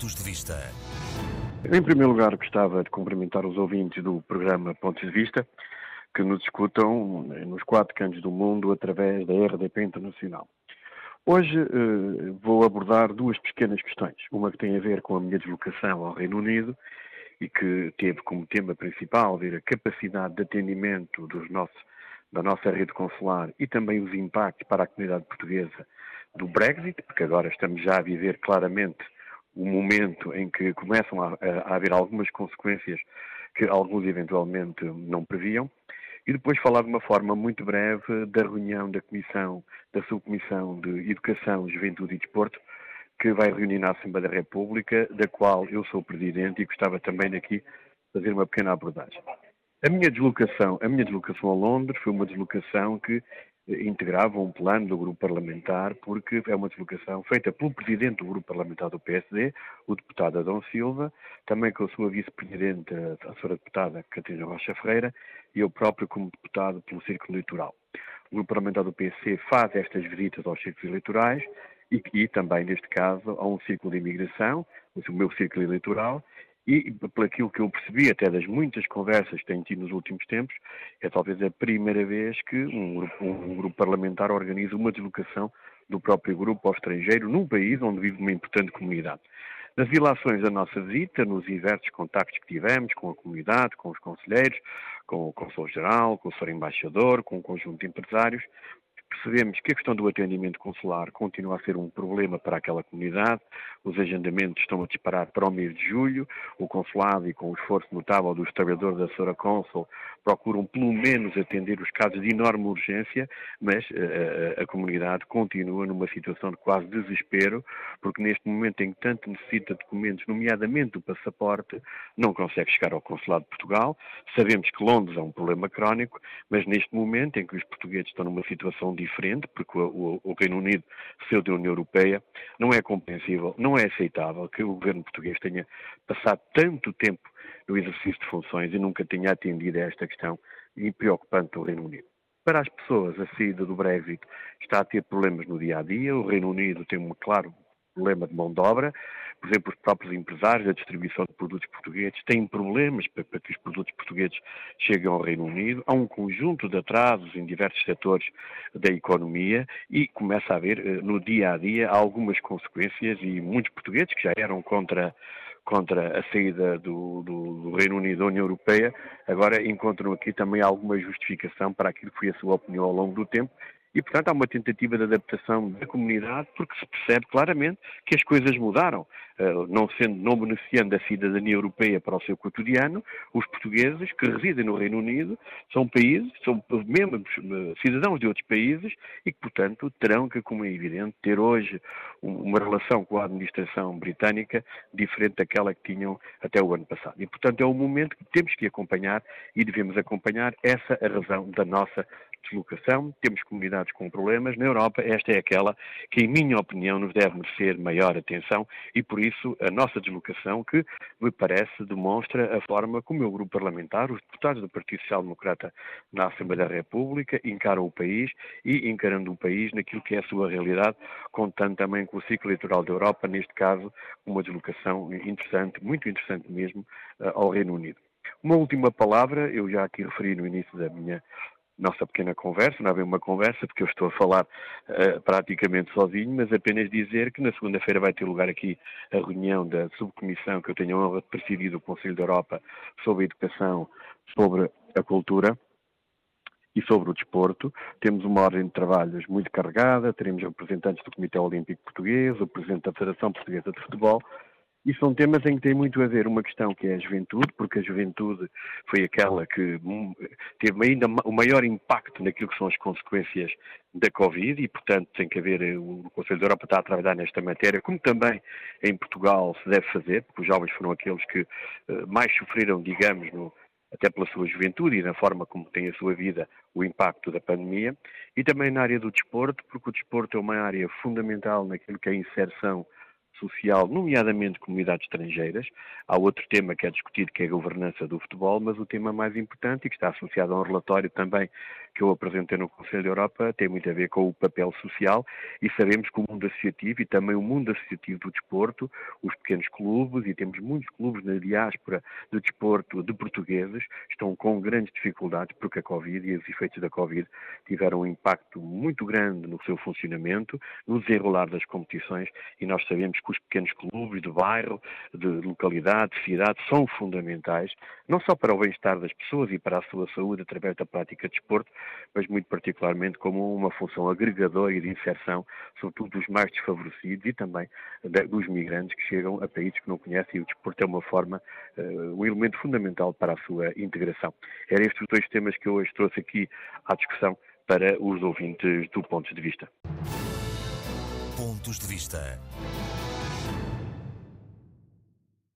Pontos de Vista. Em primeiro lugar, gostava de cumprimentar os ouvintes do programa Pontos de Vista, que nos escutam nos quatro cantos do mundo através da RDP Internacional. Hoje eh, vou abordar duas pequenas questões. Uma que tem a ver com a minha deslocação ao Reino Unido e que teve como tema principal ver a capacidade de atendimento nossos, da nossa rede consular e também os impactos para a comunidade portuguesa do Brexit, porque agora estamos já a viver claramente o momento em que começam a, a, haver algumas consequências que alguns eventualmente não previam, e depois falar de uma forma muito breve da reunião da Comissão, da Subcomissão de Educação, Juventude e Desporto, que vai reunir na Assembleia da República, da qual eu sou presidente e gostava também daqui fazer uma pequena abordagem. A minha deslocação, a minha deslocação a Londres foi uma deslocação que integrava um plano do grupo parlamentar, porque é uma deslocação feita pelo presidente do grupo parlamentar do PSD, o deputado Adão Silva, também com a sua vice-presidente, a senhora deputada Catarina Rocha Ferreira, e eu próprio como deputado pelo Círculo Eleitoral. O grupo parlamentar do PC faz estas visitas aos círculos eleitorais e, e também, neste caso, a um círculo de imigração, o meu círculo eleitoral, e, por aquilo que eu percebi, até das muitas conversas que tenho tido nos últimos tempos, é talvez a primeira vez que um grupo, um grupo parlamentar organiza uma deslocação do próprio grupo ao estrangeiro, num país onde vive uma importante comunidade. Nas ilações da nossa visita, nos diversos contactos que tivemos com a comunidade, com os conselheiros, com o Consul-Geral, com o Sr. Embaixador, com um conjunto de empresários, percebemos que a questão do atendimento consular continua a ser um problema para aquela comunidade. Os agendamentos estão a disparar para o mês de julho. O consulado, e com o esforço notável dos trabalhadores da Sora Consul, procuram pelo menos atender os casos de enorme urgência, mas uh, a comunidade continua numa situação de quase desespero, porque neste momento em que tanto necessita de documentos, nomeadamente o passaporte, não consegue chegar ao consulado de Portugal. Sabemos que Londres é um problema crónico, mas neste momento em que os portugueses estão numa situação diferente, porque o, o, Reino Unido saiu da União Europeia, não é compreensível, não é aceitável que o governo português tenha passado tanto tempo no exercício de funções e nunca tenha atendido a esta questão e preocupante do Reino Unido. Para as pessoas, a saída do Brexit está a ter problemas no dia a dia. O Reino Unido tem um claro problema de mão de obra. Por exemplo, os próprios empresários da distribuição de produtos portugueses têm problemas para, que os produtos portugueses cheguem ao Reino Unido. Há um conjunto de atrasos em diversos setores da economia e começa a haver eh, no dia a dia algumas consequências e muitos portugueses que já eram contra contra a saída do, do, do, Reino Unido da União Europeia, agora encontram aqui também alguma justificação para aquilo que foi a sua opinião ao longo do tempo e, portanto, há uma tentativa de adaptação da comunidade porque se percebe claramente que as coisas mudaram. Eh, não, sendo, não beneficiando da cidadania europeia para o seu cotidiano, os portugueses que residem no Reino Unido são países, são membros, eh, cidadãos de outros países e que, portanto, terão que, como é evidente, ter hoje uma relação com a administração britânica diferente daquela que tinham até o ano passado. E, portanto, é um momento que temos que acompanhar e devemos acompanhar essa a razão da nossa deslocação. Temos comunidades com problemas. Na Europa, esta é aquela que, em minha opinião, nos deve merecer maior atenção e, por isso, a nossa deslocação, que me parece demonstra a forma como o meu grupo parlamentar, os deputados do Partido Social Democrata na Assembleia da República, encaram o país e encarando o país naquilo que é a sua realidade, contando também com o ciclo eleitoral da Europa, neste caso, uma deslocação interessante, muito interessante mesmo, eh, ao Reino Unido. Uma última palavra, eu já aqui referi no início da minha nossa pequena conversa, não é bem uma conversa, porque eu estou a falar uh, praticamente sozinho, mas apenas dizer que na segunda-feira vai ter lugar aqui a reunião da subcomissão que eu tenho a honra de presidir do Conselho da Europa sobre a educação, sobre a cultura e sobre o desporto. Temos uma ordem de trabalhos muito carregada, teremos representantes do Comitê Olímpico Português, o Presidente da Federação Portuguesa de Futebol e são temas em que tem muito a ver uma questão que é a juventude, porque a juventude foi aquela que hum, teve ainda o maior impacto naquilo que são as consequências da Covid e, portanto, tem que haver, eh, o Conselho da Europa está a trabalhar nesta matéria, como também em Portugal se deve fazer, porque os jovens foram aqueles que eh, mais sofreram, digamos, no, até pela sua juventude e na forma como tem a sua vida o impacto da pandemia, e também na área do desporto, porque o desporto é uma área fundamental naquilo que é a inserção social, nomeadamente comunidades estrangeiras. Há outro tema que é discutido, que é a governança do futebol, mas o tema mais importante e que está associado a um relatório também que eu apresentei no Conselho da Europa tem muito a ver com o papel social e sabemos que o mundo associativo e também o mundo associativo do desporto, os pequenos clubes, e temos muitos clubes na diáspora do desporto de portugueses, estão com grandes dificuldades porque a Covid e os efeitos da Covid tiveram um impacto muito grande no seu funcionamento, no desenrolar das competições e nós sabemos que os pequenos clubes de bairro, de localidade, de cidade, são fundamentais, não só para o bem-estar das pessoas e para a sua saúde através da prática de desporto, mas muito particularmente como uma função agregadora e de inserção, sobretudo dos mais desfavorecidos e também dos migrantes que chegam a países que não conhecem e o desporto é uma forma, eh, um elemento fundamental para a sua integração. Eram estes os dois temas que eu hoje trouxe aqui à discussão para os ouvintes do Pontos de Vista. Pontos de Vista.